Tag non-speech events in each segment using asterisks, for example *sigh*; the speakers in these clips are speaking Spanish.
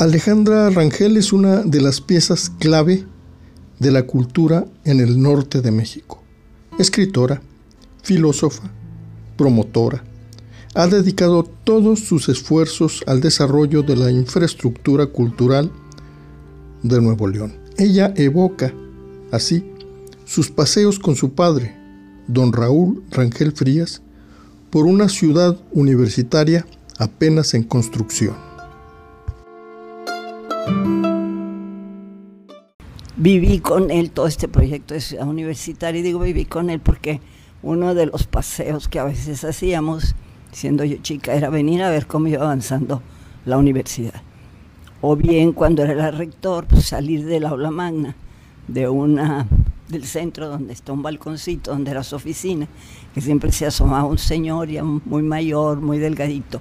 Alejandra Rangel es una de las piezas clave de la cultura en el norte de México. Escritora, filósofa, promotora, ha dedicado todos sus esfuerzos al desarrollo de la infraestructura cultural de Nuevo León. Ella evoca, así, sus paseos con su padre, don Raúl Rangel Frías, por una ciudad universitaria apenas en construcción. Viví con él todo este proyecto de ciudad universitaria y digo viví con él porque uno de los paseos que a veces hacíamos, siendo yo chica, era venir a ver cómo iba avanzando la universidad. O bien cuando era el rector, pues salir del aula magna, de una del centro donde está un balconcito, donde era su oficina, que siempre se asomaba un señor muy mayor, muy delgadito,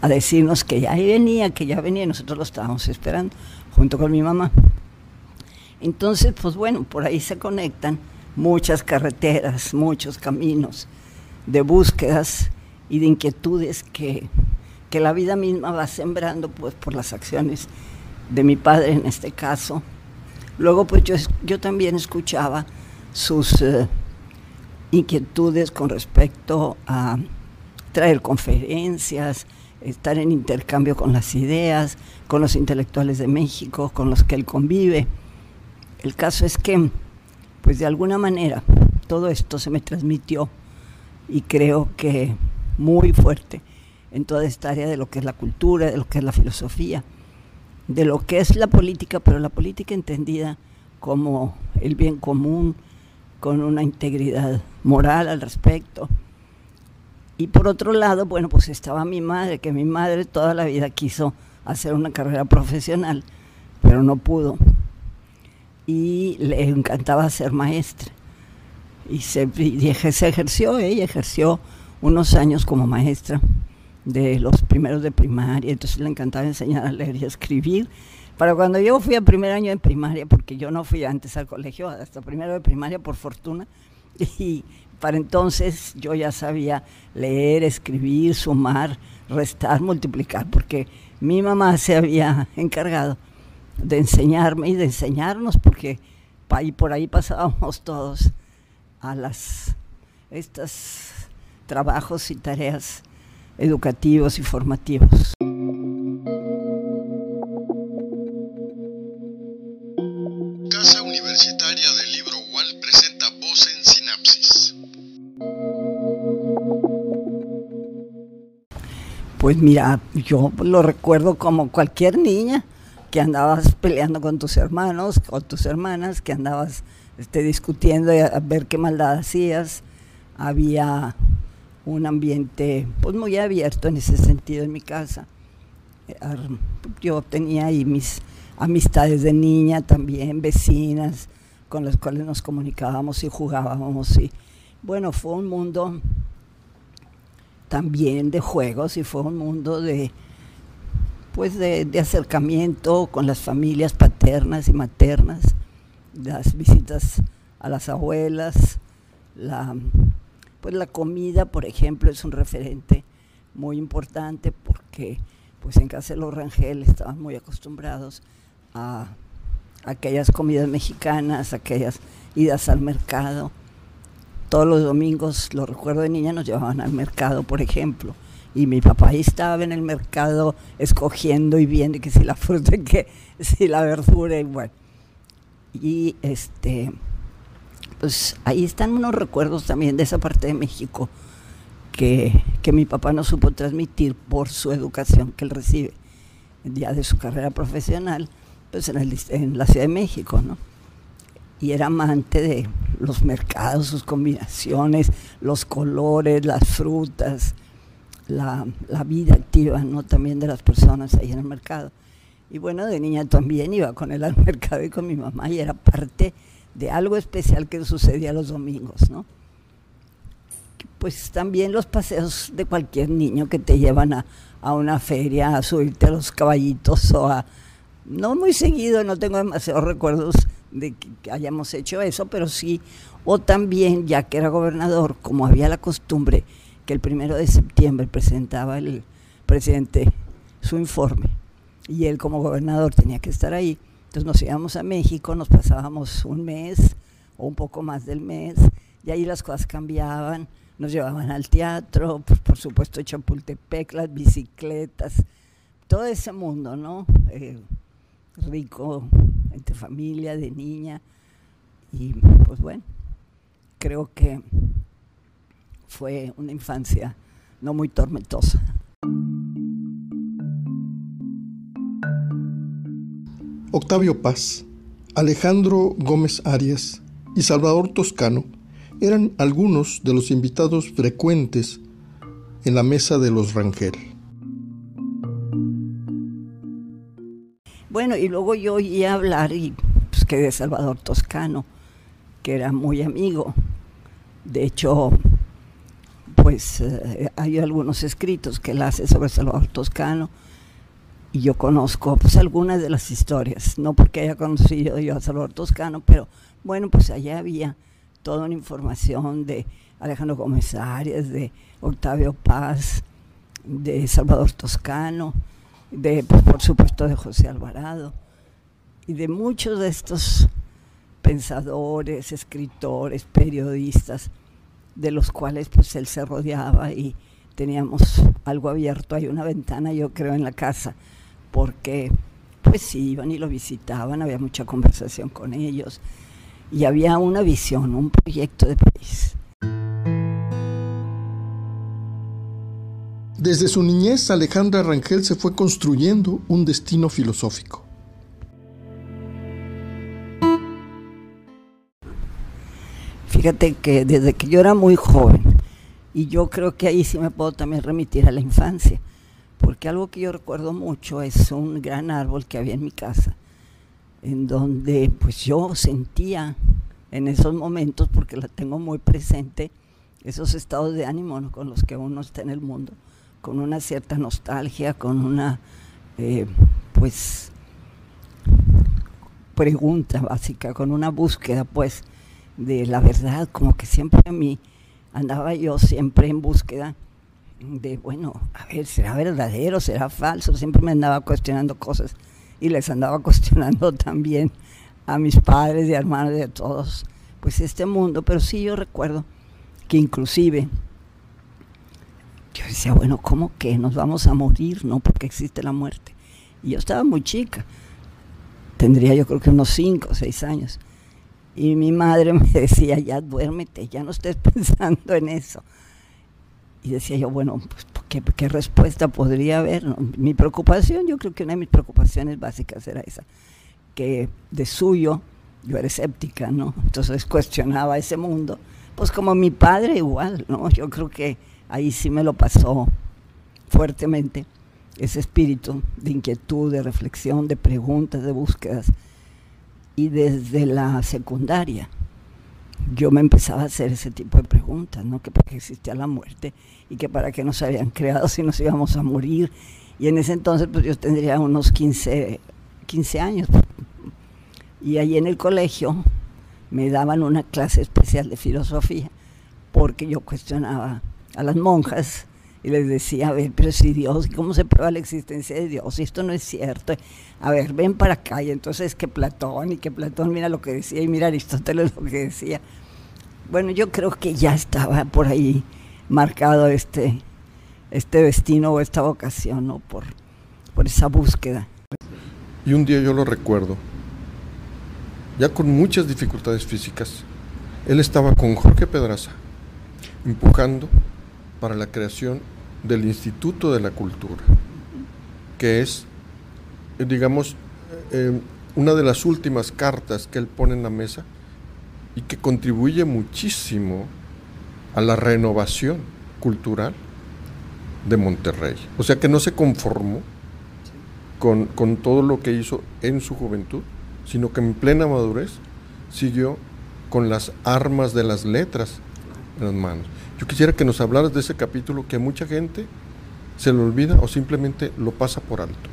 a decirnos que ya venía, que ya venía, y nosotros lo estábamos esperando, junto con mi mamá. Entonces, pues bueno, por ahí se conectan muchas carreteras, muchos caminos de búsquedas y de inquietudes que, que la vida misma va sembrando pues, por las acciones de mi padre en este caso, Luego, pues yo, yo también escuchaba sus eh, inquietudes con respecto a traer conferencias, estar en intercambio con las ideas, con los intelectuales de México, con los que él convive. El caso es que, pues de alguna manera, todo esto se me transmitió y creo que muy fuerte en toda esta área de lo que es la cultura, de lo que es la filosofía de lo que es la política, pero la política entendida como el bien común, con una integridad moral al respecto. Y por otro lado, bueno, pues estaba mi madre, que mi madre toda la vida quiso hacer una carrera profesional, pero no pudo. Y le encantaba ser maestra. Y se, ejerció, ella ejerció unos años como maestra de los primeros de primaria, entonces le encantaba enseñar a leer y a escribir. Para cuando yo fui a primer año de primaria, porque yo no fui antes al colegio, hasta primero de primaria por fortuna, y para entonces yo ya sabía leer, escribir, sumar, restar, multiplicar, porque mi mamá se había encargado de enseñarme y de enseñarnos, porque ahí por ahí pasábamos todos a las estos trabajos y tareas educativos y formativos. Casa Universitaria del Libro UAL presenta Voz en Sinapsis. Pues mira, yo lo recuerdo como cualquier niña que andabas peleando con tus hermanos, con tus hermanas, que andabas este, discutiendo a ver qué maldad hacías. Había un ambiente pues muy abierto en ese sentido en mi casa. Yo tenía ahí mis amistades de niña también, vecinas con las cuales nos comunicábamos y jugábamos y bueno, fue un mundo también de juegos y fue un mundo de pues de, acercamiento con las familias paternas y maternas, las visitas a las abuelas, la pues la comida, por ejemplo, es un referente muy importante porque pues en casa de los Rangel estaban muy acostumbrados a aquellas comidas mexicanas, aquellas idas al mercado. Todos los domingos, lo recuerdo de niña, nos llevaban al mercado, por ejemplo. Y mi papá ahí estaba en el mercado escogiendo y viendo que si la fruta, que si la verdura, y. Y este, pues ahí están unos recuerdos también de esa parte de México que, mi papá no supo transmitir por su educación que él recibe ya de su carrera profesional pues en, en la Ciudad de México, ¿no? Y era amante de los mercados, sus combinaciones, los colores, las frutas, la, la, vida activa, ¿no? También de las personas ahí en el mercado. Y bueno, de niña también iba con él al *laughs* mercado y con mi mamá y era parte de algo especial que sucedía los domingos, ¿no? Pues también los paseos de cualquier niño que te llevan a, una feria, a subirte a los caballitos o a... No muy seguido, no tengo demasiados recuerdos de que hayamos hecho eso, pero sí, o también, ya que era gobernador, como había la costumbre que el primero de septiembre presentaba el presidente su informe y él como gobernador tenía que estar ahí. Entonces nos íbamos a México, nos pasábamos un mes o un poco más del mes, y ahí las cosas cambiaban, nos llevaban al teatro, pues por supuesto Chapultepec, las bicicletas, todo ese mundo, ¿no? Eh, rico, entre familia, de niña, y pues bueno, creo que fue una infancia no muy tormentosa. Octavio Paz, Alejandro Gómez Arias y Salvador Toscano eran algunos de los invitados frecuentes en la mesa de los Rangel. Bueno, y luego yo oía hablar y pues que de Salvador Toscano, que era muy amigo. De hecho, pues eh, hay algunos escritos que él hace sobre Salvador Toscano y yo conozco pues algunas de las historias, no porque haya conocido yo a Salvador Toscano, pero bueno, pues allá había toda una información de Alejandro Gómez Arias, de Octavio Paz, de Salvador Toscano, de pues, por supuesto de José Alvarado y de muchos de estos pensadores, escritores, periodistas, de los cuales pues él se rodeaba y teníamos algo abierto, hay una ventana yo creo en la casa porque pues iban y lo visitaban, había mucha conversación con ellos y había una visión, un proyecto de país. Desde su niñez, Alejandra Rangel se fue construyendo un destino filosófico. Fíjate que desde que yo era muy joven, y yo creo que ahí sí me puedo también remitir a la infancia, porque algo que yo recuerdo mucho es un gran árbol que había en mi casa, en donde pues yo sentía en esos momentos, porque la tengo muy presente, esos estados de ánimo con los que uno está en el mundo, con una cierta nostalgia, con una, eh, pues, pregunta básica, con una búsqueda, pues, de la verdad, como que siempre a mí andaba yo siempre en búsqueda de, bueno, a ver, ¿será verdadero? ¿Será falso? Siempre me andaba cuestionando cosas y les andaba *laughs* cuestionando también a mis padres y hermanos de todos, pues este mundo. Pero sí yo recuerdo que inclusive yo decía, bueno, ¿cómo que nos vamos a morir? No, porque existe la muerte. Y yo estaba muy chica, tendría yo creo que unos 5 o 6 años. Y mi madre *laughs* me decía, ya duérmete, ya no estés *laughs* pensando en eso. Y decía yo, bueno, pues, ¿qué, respuesta podría haber? Mi preocupación, yo creo que una de mis preocupaciones básicas era esa, que de suyo yo era escéptica, ¿no? Entonces cuestionaba ese mundo. Pues como mi padre igual, ¿no? Yo creo que ahí sí me lo pasó fuertemente, ese espíritu de inquietud, de reflexión, de preguntas, de búsquedas. Y desde la secundaria, yo me empezaba a hacer ese tipo de preguntas, ¿no? Que para qué existía la muerte y que para qué nos habían creado si nos íbamos a morir. Y en ese entonces pues yo tendría unos 15, 15 años. Y ahí en el colegio me daban una clase especial de filosofía porque yo cuestionaba a las monjas y les decía, a ver, pero si Dios, ¿cómo se prueba la existencia de Dios? Esto no es cierto. A ver, ven para acá. Y entonces que Platón y que Platón mira lo que decía y mira Aristóteles lo que decía. Bueno, yo creo que ya estaba por ahí marcado este, este destino o esta vocación, ¿no? Por, por esa búsqueda. Y un día yo lo recuerdo, ya con muchas dificultades físicas, él estaba con Jorge Pedraza, empujando para la creación del Instituto de la Cultura, que es, eh, digamos, eh, una de las últimas cartas que él pone en la mesa y que contribuye muchísimo a la renovación cultural de Monterrey. O sea que no se conformó con, con, todo lo que hizo en su juventud, sino que en plena madurez siguió con las armas de las letras en las manos. Yo quisiera que nos hablaras de ese capítulo que mucha gente se lo olvida o simplemente lo pasa por alto.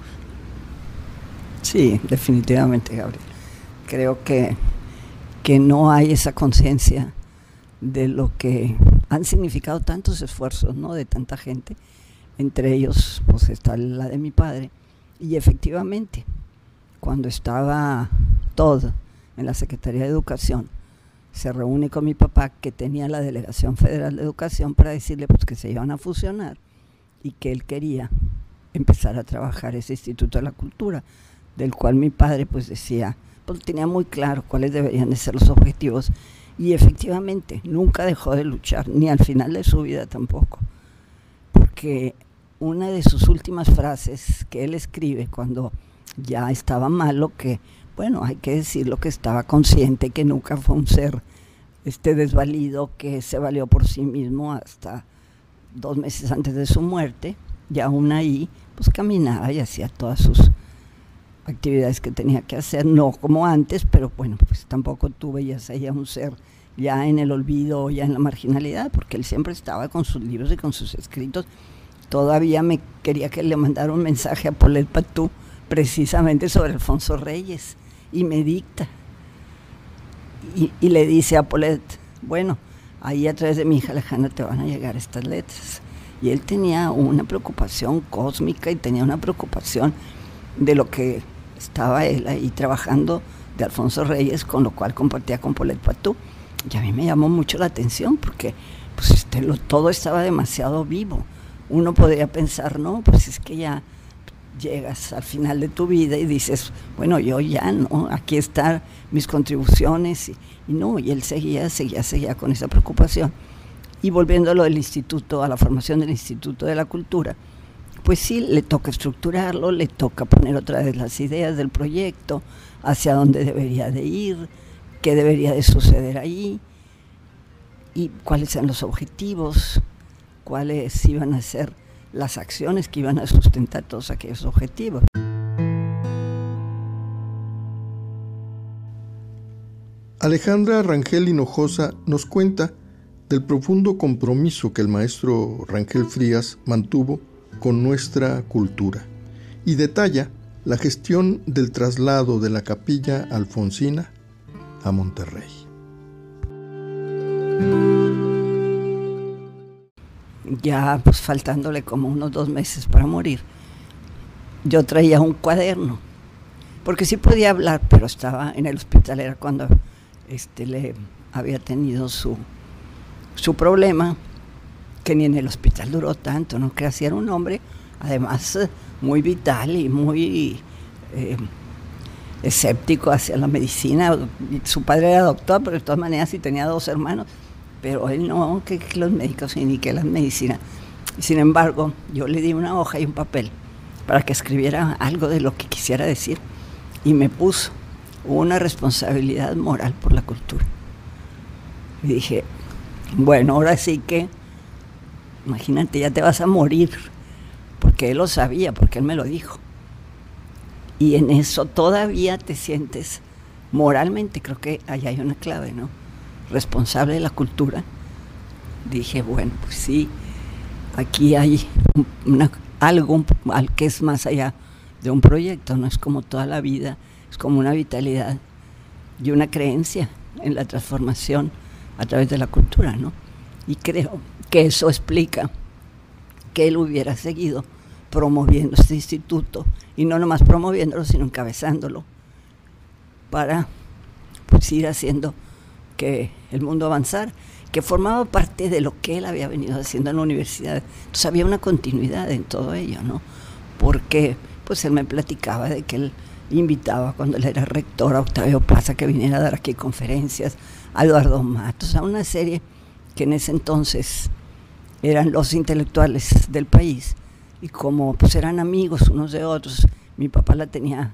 Sí, definitivamente, Gabriel. Creo que, que no hay esa conciencia de lo que han significado tantos esfuerzos, ¿no? De tanta gente. Entre ellos, pues está la de mi padre Y efectivamente, cuando estaba todo en la Secretaría de Educación, se reúne con mi papá, que tenía la Delegación Federal de Educación, para decirle pues, que se iban a fusionar y que él quería empezar a trabajar ese Instituto de la Cultura, del cual mi padre pues decía, pues tenía muy claro cuáles deberían de ser los objetivos. Y efectivamente nunca dejó de luchar, ni al final de su vida tampoco, porque una de sus últimas frases que él escribe cuando ya estaba malo, que bueno, hay que decirlo que estaba consciente que nunca fue un ser este desvalido que se valió por sí mismo hasta dos meses antes de su muerte, y aún ahí pues caminaba y hacía todas sus actividades que tenía que hacer, no como antes, pero bueno, pues tampoco tuve ya sería un ser ya en el olvido, ya en la marginalidad, porque él siempre estaba con sus libros y con sus escritos. Todavía me quería que le mandara un mensaje a Paulette Patú precisamente sobre Alfonso Reyes y me dicta. Y, le dice a Paulette, bueno, ahí a través de mi hija lejana te van a llegar estas letras. Y él tenía una preocupación cósmica y tenía una preocupación de lo que estaba él ahí trabajando de Alfonso Reyes, con lo cual compartía con Paulette Patú. Y a mí me llamó mucho la atención porque pues, este, todo estaba demasiado vivo. Uno podría pensar, no, pues es que ya llegas al final de tu vida y dices, bueno, yo ya no, aquí están mis contribuciones. Y, no, y él seguía, seguía, seguía con esa preocupación. Y volviendo a lo del instituto, a la formación del Instituto de la Cultura, pues sí, le toca estructurarlo, le toca poner otra vez las ideas del proyecto, hacia dónde debería de ir, qué debería de suceder ahí, y cuáles eran los objetivos, cuáles iban a ser las acciones que iban a sustentar todos aquellos objetivos. Alejandra Rangel Hinojosa nos cuenta del profundo compromiso que el maestro Rangel Frías mantuvo con nuestra cultura y detalla la gestión del traslado de la capilla alfonsina a Monterrey. Ya pues faltándole como unos dos meses para morir, yo traía un cuaderno, porque sí podía hablar, pero estaba en el hospital, era cuando este, le había tenido su, su problema, que ni en el hospital duró tanto, ¿no? Que era un hombre, además, muy vital y muy eh, escéptico hacia la medicina. Su padre era doctor, pero de todas maneras sí tenía dos hermanos pero él no, que, los médicos ni que las medicinas. Sin embargo, yo le di una hoja y un papel para que escribiera algo de lo que quisiera decir y me puso una responsabilidad moral por la cultura. Y dije, bueno, ahora sí que, imagínate, ya te vas a morir, porque él lo sabía, porque él me lo dijo. Y en eso todavía te sientes moralmente, creo que ahí hay una clave, ¿no? Responsable de la cultura, dije, bueno, pues sí, aquí hay algo que es más allá de un proyecto, no es como toda la vida, es como una vitalidad y una creencia en la transformación a través de la cultura, ¿no? Y creo que eso explica que él hubiera seguido promoviendo este instituto, y no nomás promoviéndolo, sino encabezándolo, para pues, ir haciendo que el mundo avanzara, que formaba parte de lo que él había venido haciendo en la universidad. Entonces había una continuidad en todo ello, ¿no? Porque pues él me platicaba de que él invitaba cuando él era rector a Octavio Plaza que viniera a dar aquí conferencias, a Eduardo Matos, a una serie que en ese entonces eran los intelectuales del país y como pues eran amigos unos de otros, mi papá la tenía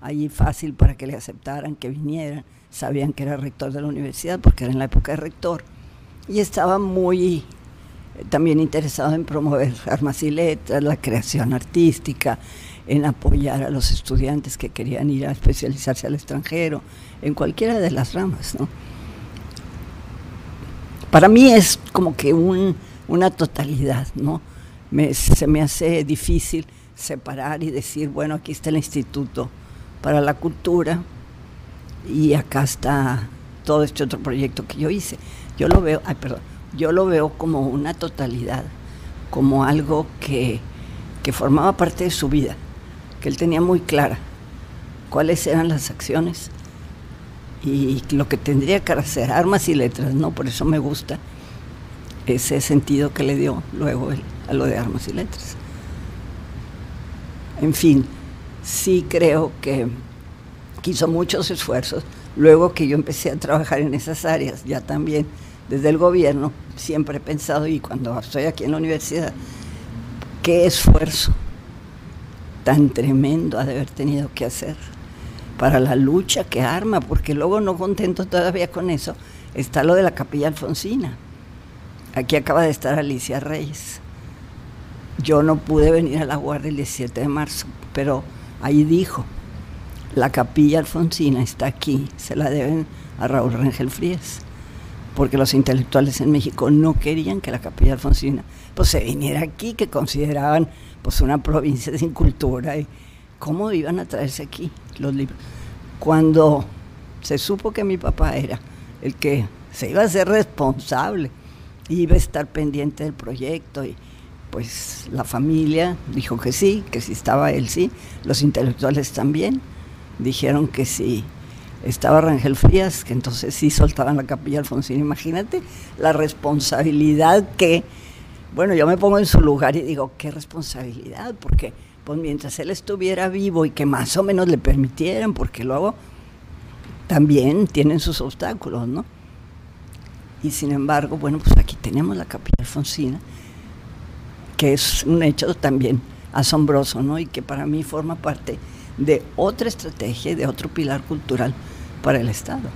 ahí fácil para que le aceptaran, que vinieran sabían que era rector de la universidad porque era en la época de rector y estaba muy eh, también interesado en promover armas y letras, la creación artística, en apoyar a los estudiantes que querían ir a especializarse al extranjero, en cualquiera de las ramas. ¿no? Para mí es como que un, una totalidad, ¿no? Se me hace difícil separar y decir, bueno, aquí está el Instituto para la Cultura, y acá está todo este otro proyecto que yo hice. Yo lo veo, ay, perdón, yo lo veo como una totalidad, como algo que, formaba parte de su vida, que él tenía muy clara cuáles eran las acciones y lo que tendría que hacer, armas y letras, ¿no? Por eso me gusta ese sentido que le dio luego él a lo de armas y letras. En fin, sí creo que hizo muchos esfuerzos. Luego que yo empecé a trabajar en esas áreas, ya también desde el gobierno, siempre he pensado, y cuando estoy aquí en la universidad, qué esfuerzo tan tremendo ha de haber tenido que hacer para la lucha que arma, porque luego no contento todavía con eso, está lo de la capilla alfonsina. Aquí acaba de estar Alicia Reyes. Yo no pude venir a la guardia el 17 de marzo, pero ahí dijo, la capilla alfonsina está aquí, se la deben a Raúl Rangel Frías, porque los intelectuales en México no querían que la capilla alfonsina pues se viniera aquí, que consideraban pues una provincia sin cultura y cómo iban a traerse aquí los libros. Cuando se supo que mi papá era el que se iba a ser responsable, iba a estar pendiente del proyecto y pues la familia dijo que sí, que si estaba él sí, los intelectuales también dijeron que sí. Estaba Rangel Frías, que entonces sí soltaban la capilla Alfonsín. Imagínate la responsabilidad que, bueno, yo me pongo en su lugar y digo, qué responsabilidad, porque pues mientras él estuviera vivo y que más o menos le permitieran, porque luego también tienen sus obstáculos, ¿no? Y sin embargo, bueno, pues aquí tenemos la capilla Alfonsina, que es un hecho también asombroso, ¿no? Y que para mí forma parte de otra estrategia y de otro pilar cultural para el Estado.